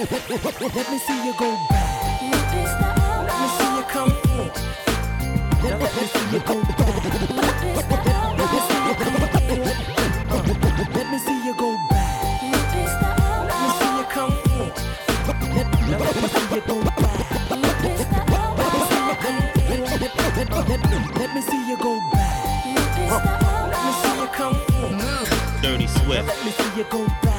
Let me see you go back. Let me see you come in. Let me see you go back. Let me see you go back. Let me see you come in. Let me see you go back. Let me see you go back. Let me see you come in. Dirty Swift. Let me see you go back.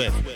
Dirty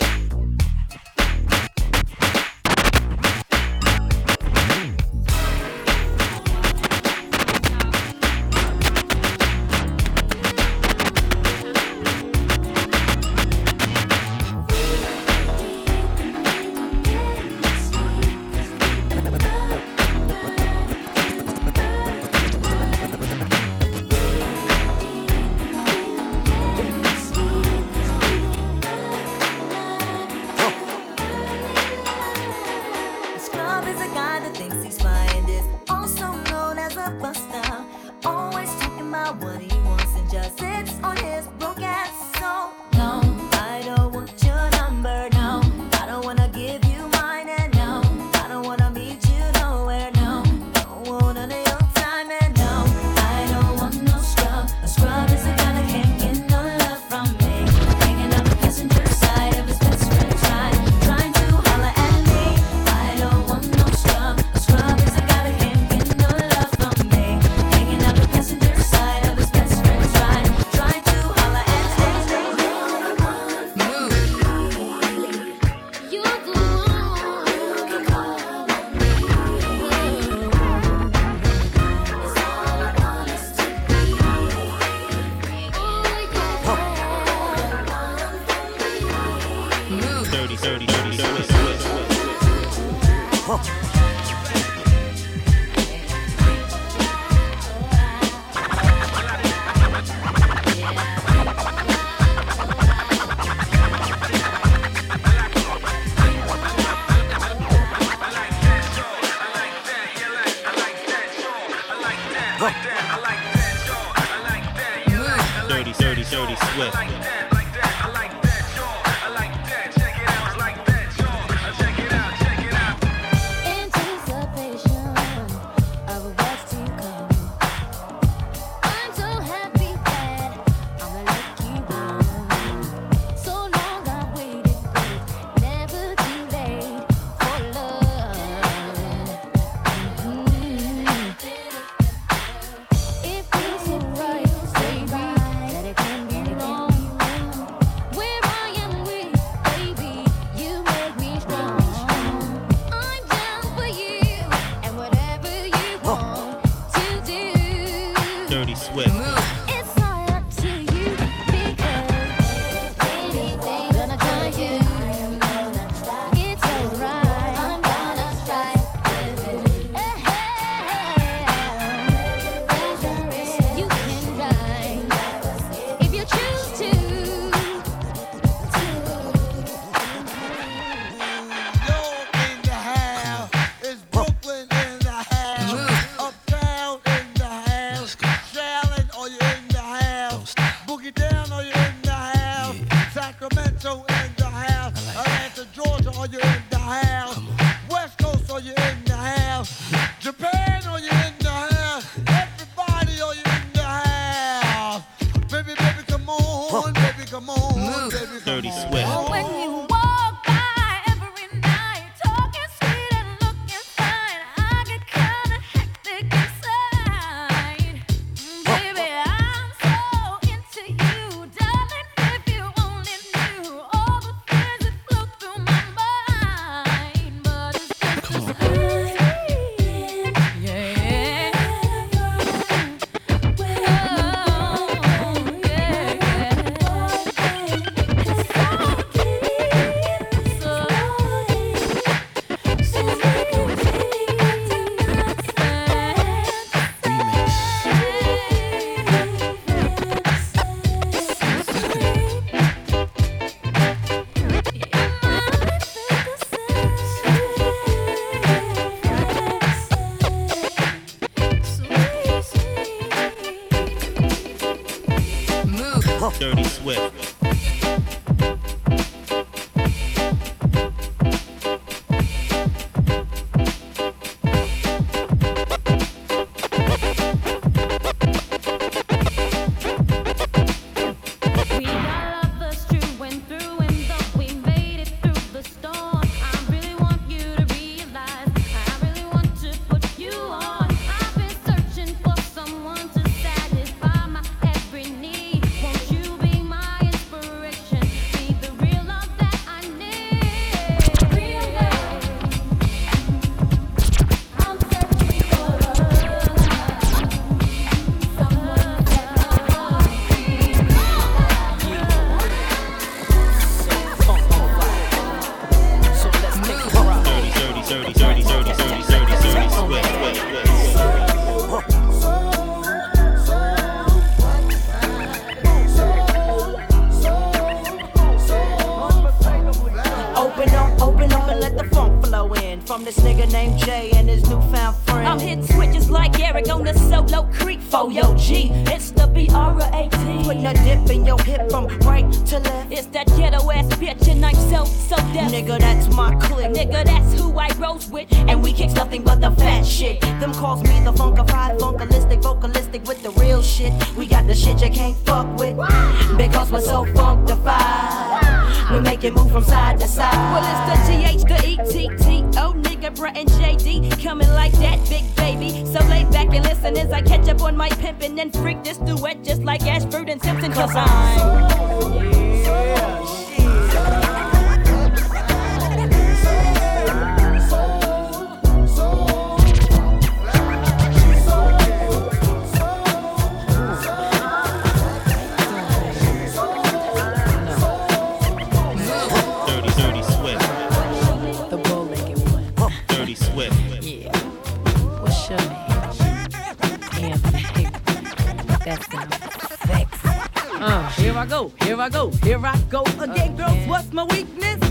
I go, here I go, here I go again. Girls, what's my weakness?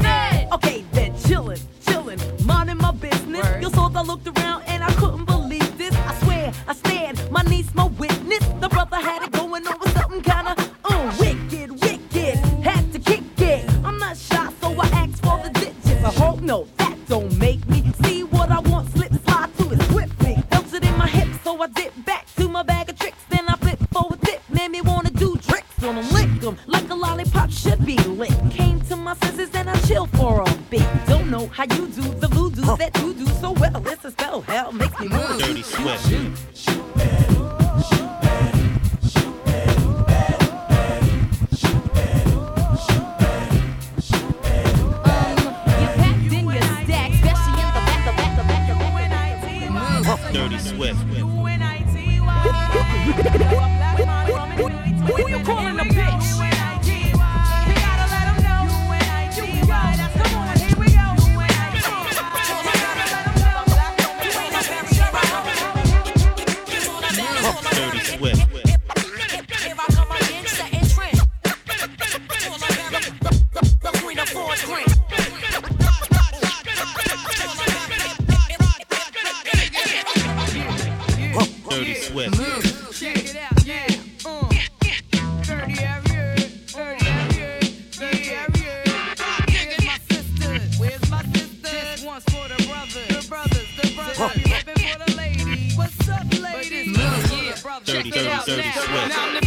Okay, then chillin', chillin', minding my business. You saw I looked around and I couldn't dirty, dirty sweat.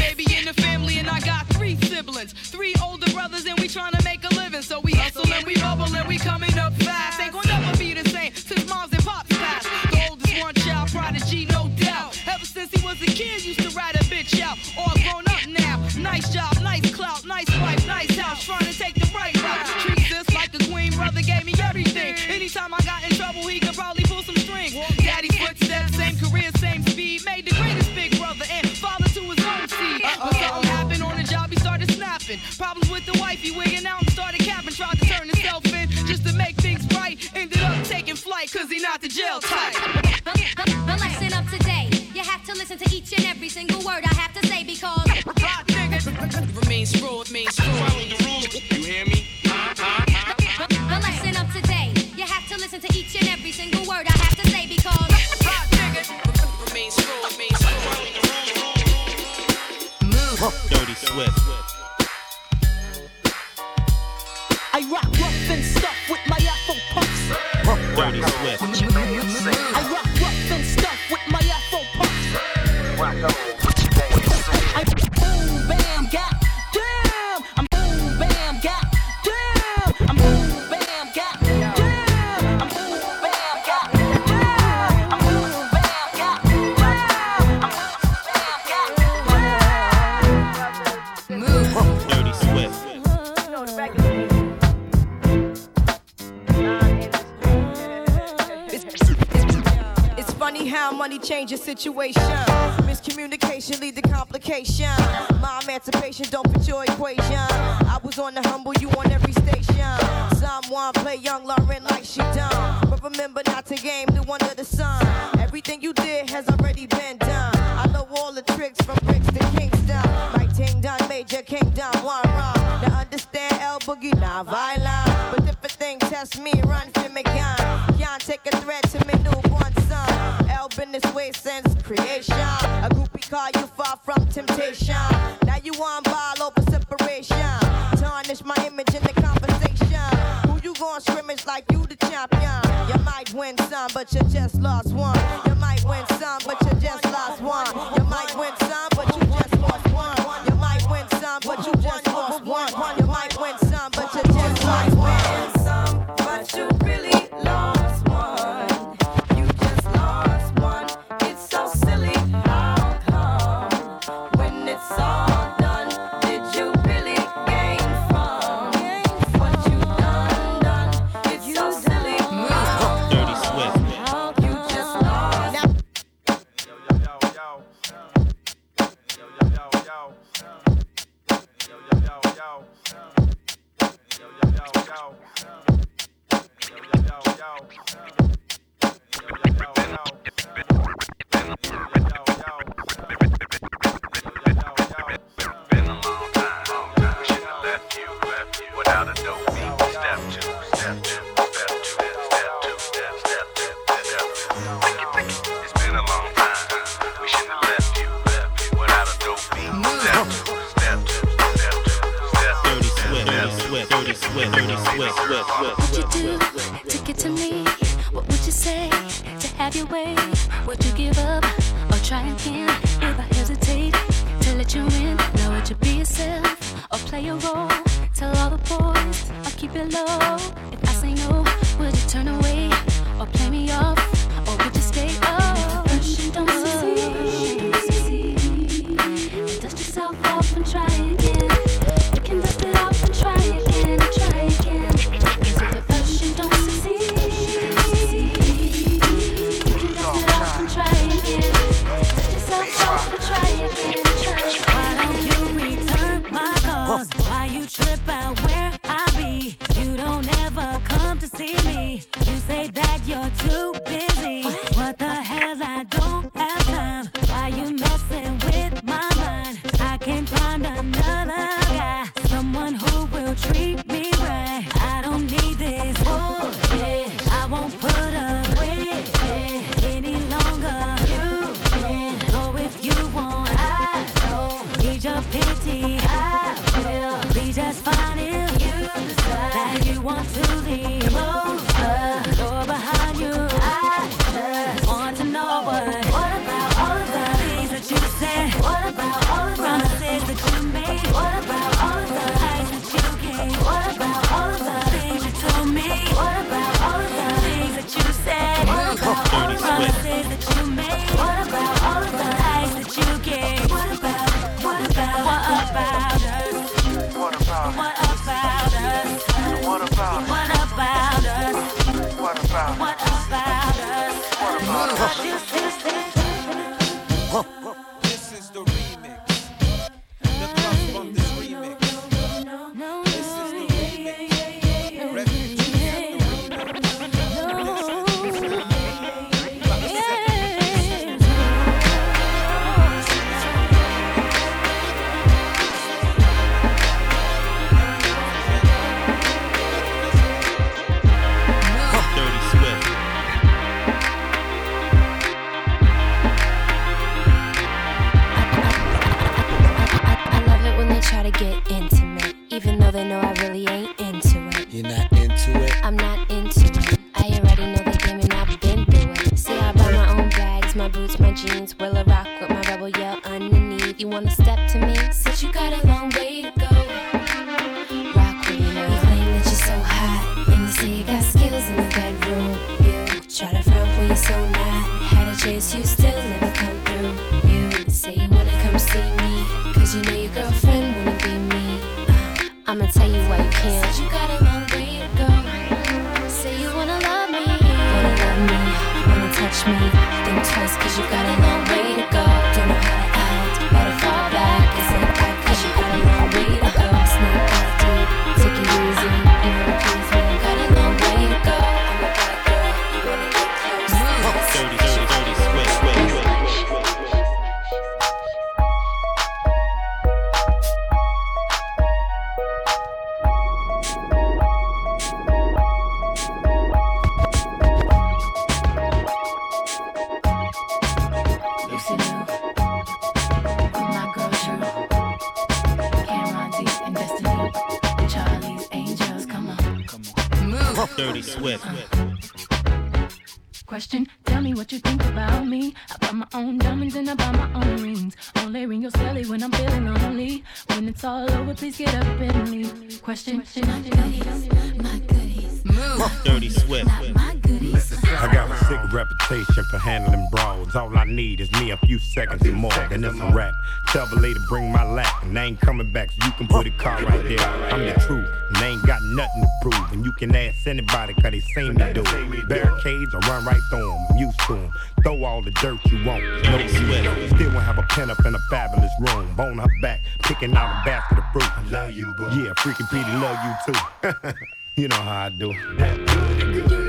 situation. Miscommunication lead to complication. My emancipation don't fit your equation. I was on the humble, you on every station. Someone play young Lauryn like she done. But remember not to game the one of the sun. Everything you did has already been done. I know all the tricks from bricks to Kingston. My ting done major kingdom, one wrong. Now understand L. Boogie, not Violin, But if a thing test me, run to me, can Can't take a threat to me newborn son. El been this way since creation. A groupie call you far from temptation. Now you on ball over separation. Tarnish my image in the conversation. Who you gonna scrimmage like you the champion? You might win some, but you just lost one. You might win some, but just lost one. You might win have your way? Would you give up or try again? If I hesitate to let you in, know would you be yourself or play a role? Tell all the boys I'll keep it low. If I say no, would you turn away or play me off or would you stay up? question. Tell me what you think about me. I buy my own diamonds and I buy my own rings. Only ring your celly when I'm feeling lonely. When it's all over, please get up and leave. Question. question. My goodies, my goodies. Move. Dirty sweat. Not my goodies. I got a sick reputation for handling brawls. All I need is me a few seconds or more, then it's a wrap. Tell the lady bring my lap, and I ain't coming back, so you can put a car right there. I'm the truth, and I ain't got nothing to prove. And you can ask anybody, cause they seen me do it. Barricades, I run right through them, I'm used to them. Throw all the dirt you want, no sweat. Still won't have a pen up in a fabulous room. Bone her back, picking out a basket of fruit. I love you, boo. Yeah, freaking Petey love you too. you know how I do.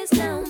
is down.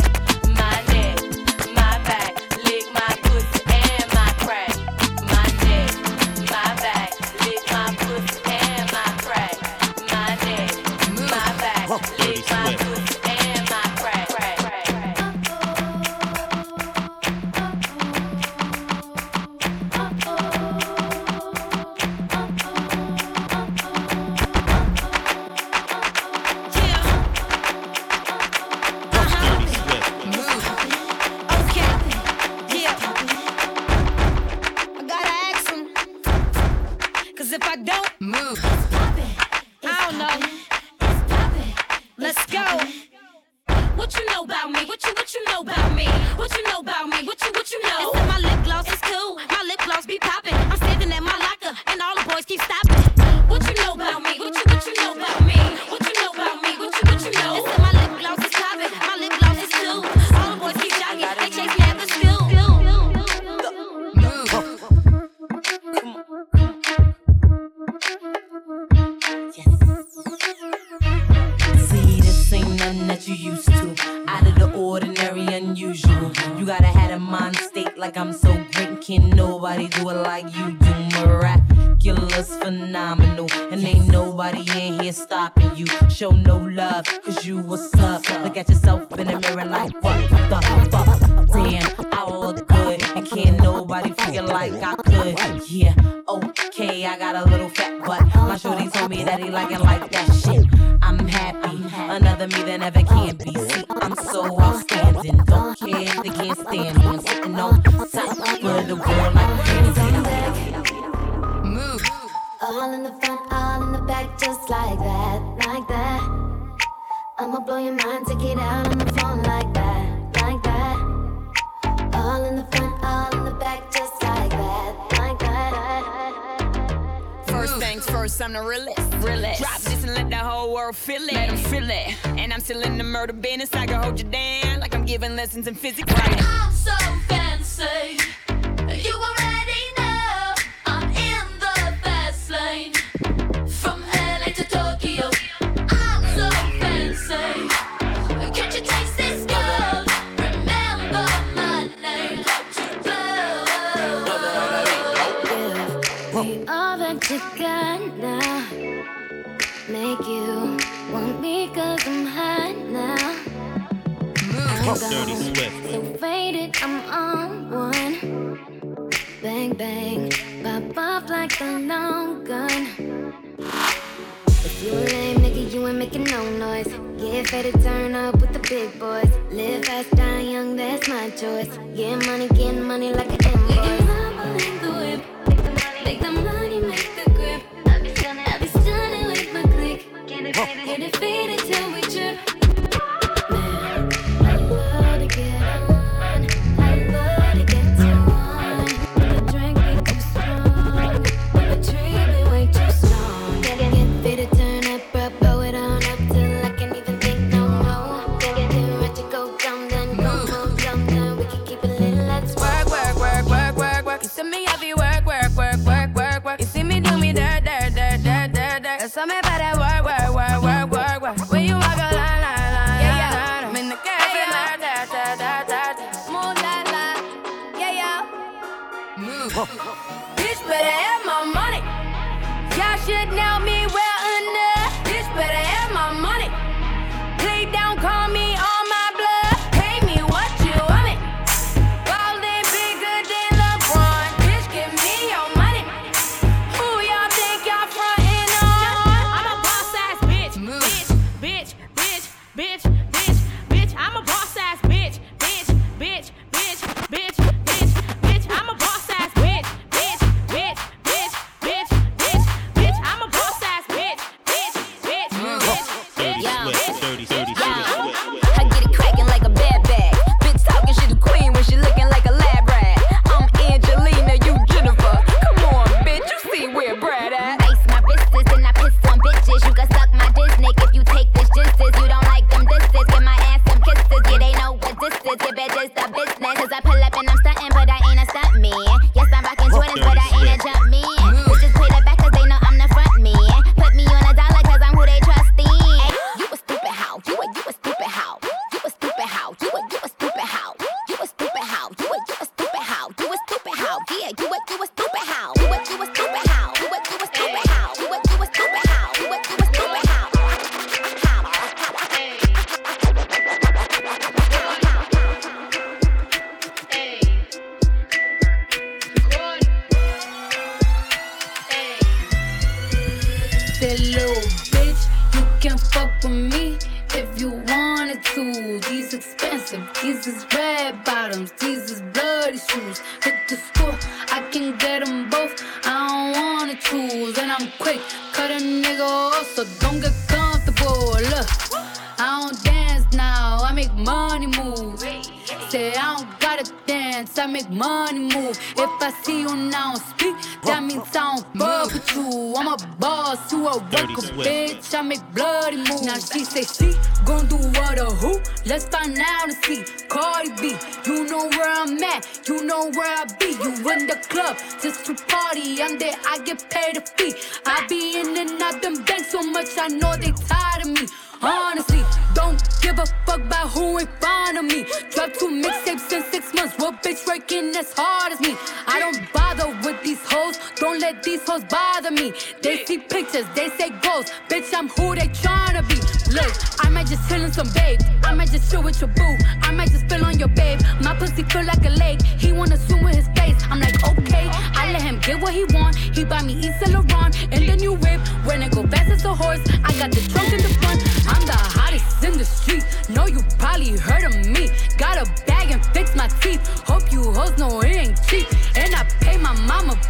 Where I'm at, you know where I be. You in the club just to party. I'm there, I get paid a fee. I be in and out them banks so much, I know they tired of me. Honestly, don't give a fuck about who in front of me. Drop two mixtapes in six months. What bitch working as hard as me? I don't bother with these hoes. Don't let these hoes bother me. They see pictures, they say goals. Bitch, I'm who they tryna be. Look, I might just chill in some babe. I might just chill with your boo. I might just spill on your babe. My pussy feel like a lake. He wanna swim with his face. I'm like, okay. I let him get what he want. He buy me Yves Saint Laurent and the new whip. When it go fast as a horse, I got the trunk in the front. I'm the hottest in the street. Know you probably heard of me. Got a bag and fix my teeth. Hope you hoes know it ain't cheap. And I pay my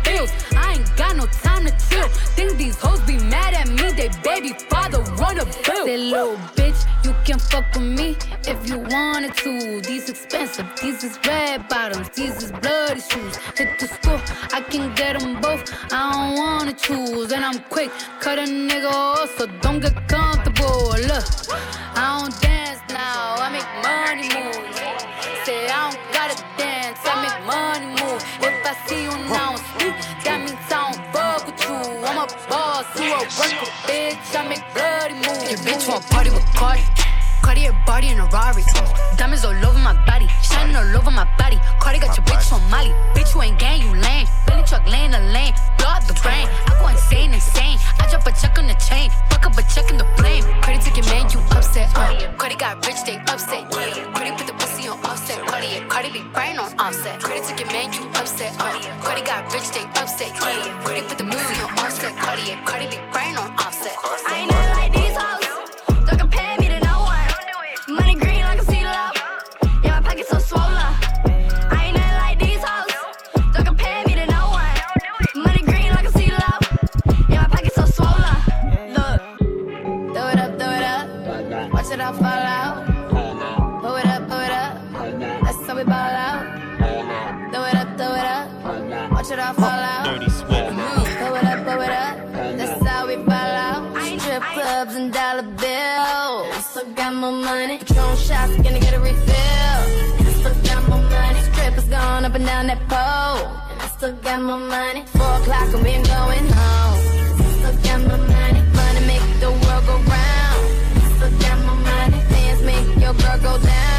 bills. I ain't got no time to chill. Think these hoes be mad at me. They baby father run a bill. Say, little bitch, you can fuck with me if you wanted to. These expensive, these is red bottoms, these is bloody shoes. Hit the school, I can get them both. I don't wanna choose, and I'm quick, cut a nigga off, so don't get comfortable. Look, I don't dance now, I make money move. Say I don't gotta dance, I make money move. If I see you now speak, that means I don't fuck with you. I'm a boss, you a worker, bitch. I make bloody moves. Your bitch want party with Cardi. Cartier body in a Rari. Diamonds all over my body, shining all over my body. Cardi got your bitch on Molly. Bitch, you ain't gang, you lame. Billy truck laying the lane, blow out the brain. I go insane, insane. I drop a check on the chain, fuck up a check in the flame. Cardi took your man, you upset. Uh. Cardi got rich, they upset. Yeah. Cardi put the pussy on Offset. Cardi, Cardi be brain on Offset. Took your man, you upset. Uh. Cardi got rich, they upset. Yeah. Cardi put the pussy on Offset. Cardi, Cardi be brain Still got more money. Four o'clock and we ain't going home. Still got more money. Money make the world go round. Still got more money. Dance make your girl go down.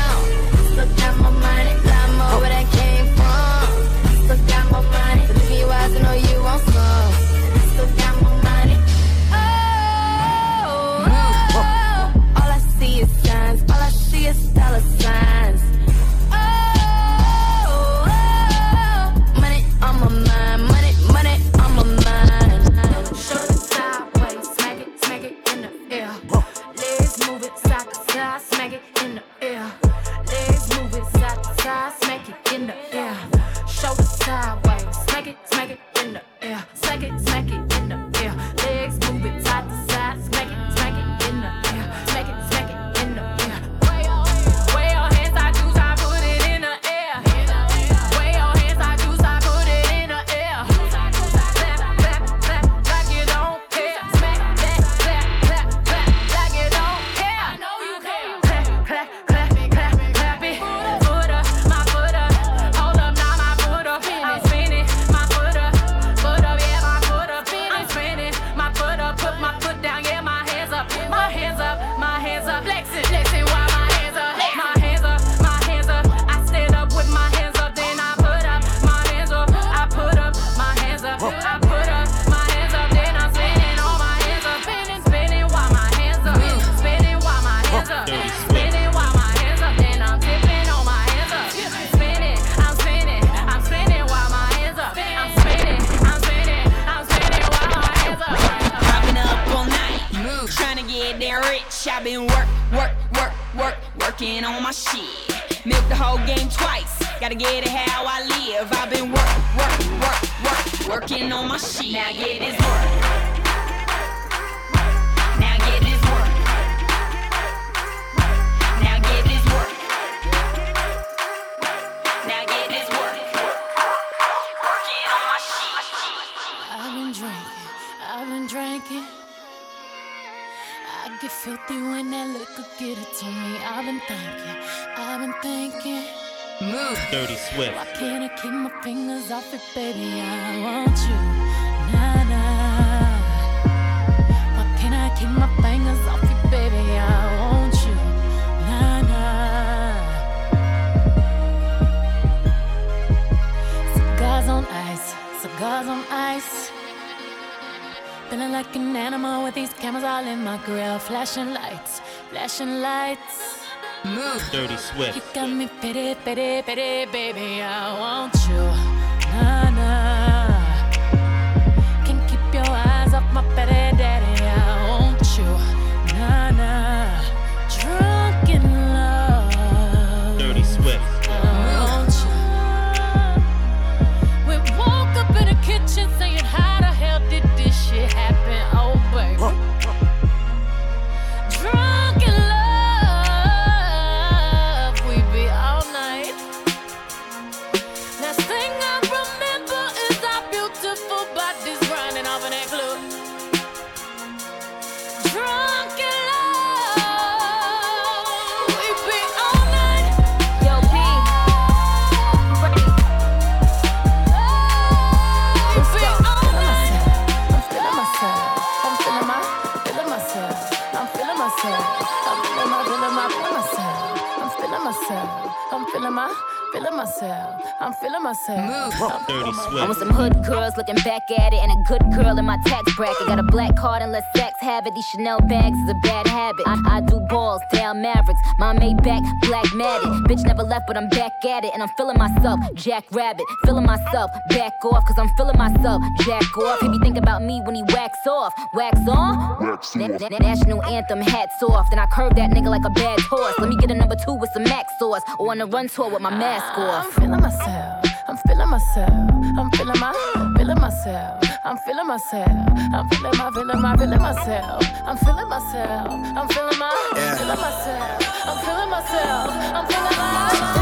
flashing lights, flashing lights. Move. Dirty Swift. You got me pity, pity, pity, baby. I want you. Nah, crack. I got a black card and let Saks have it. These Chanel bags is a bad habit. I, I do balls, Dallas Mavericks. My Maybach, black matted. Bitch never left, but I'm back at it. And I'm feeling myself, Jack Rabbit. Feeling myself, back off, cause I'm feeling myself, Jack off. He be thinking about me when he wax off. Wax on? Wax off. National anthem, hats off. Then I curve that nigga like a bad horse. Let me get a number two with some max sauce. Or on a run tour with my mask ah, off. I'm feeling myself. I'm feeling myself. I'm feeling my, feeling myself. I'm feeling myself. I'm feeling my, feeling my, feeling myself. I'm feeling myself. I'm feeling my, feeling myself. I'm feeling myself. I'm feeling my.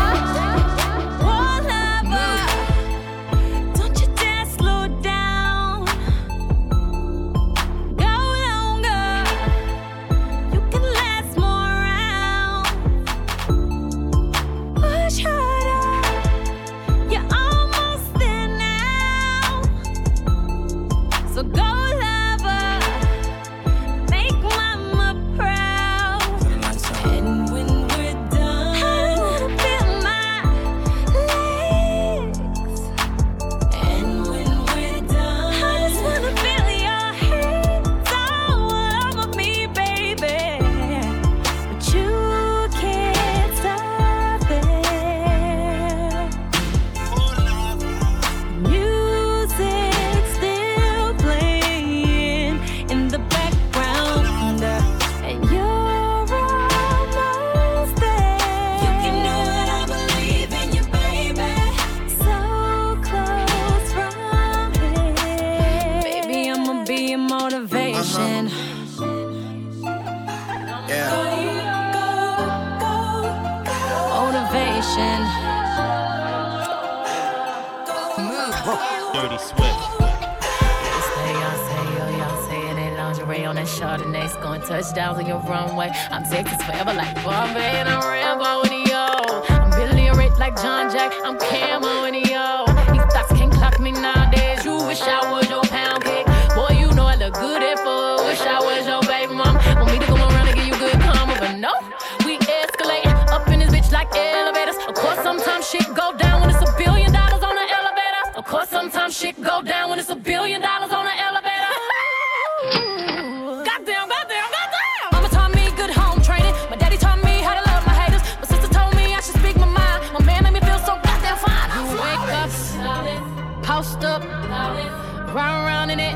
down in it,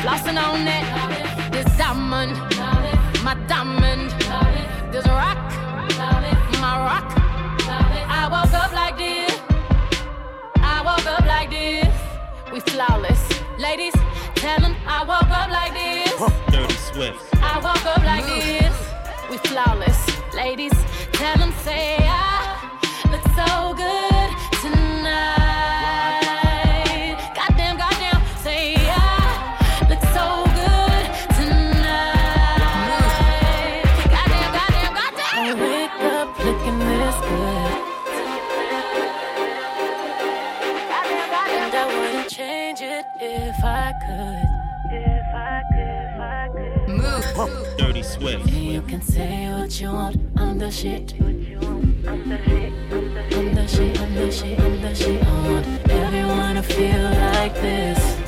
flossing on it. This diamond, my diamond. This rock, my rock. I woke up like this. I woke up like this. We flawless, ladies. Tell them I woke up like this. Dirty Swift. I woke up like this. We flawless, ladies. Tell them say I look so good. Swift. You can say what you want, I'm the shit. I'm the shit, I'm the shit, I'm the shit, I'm the shit. I want everyone to feel like this.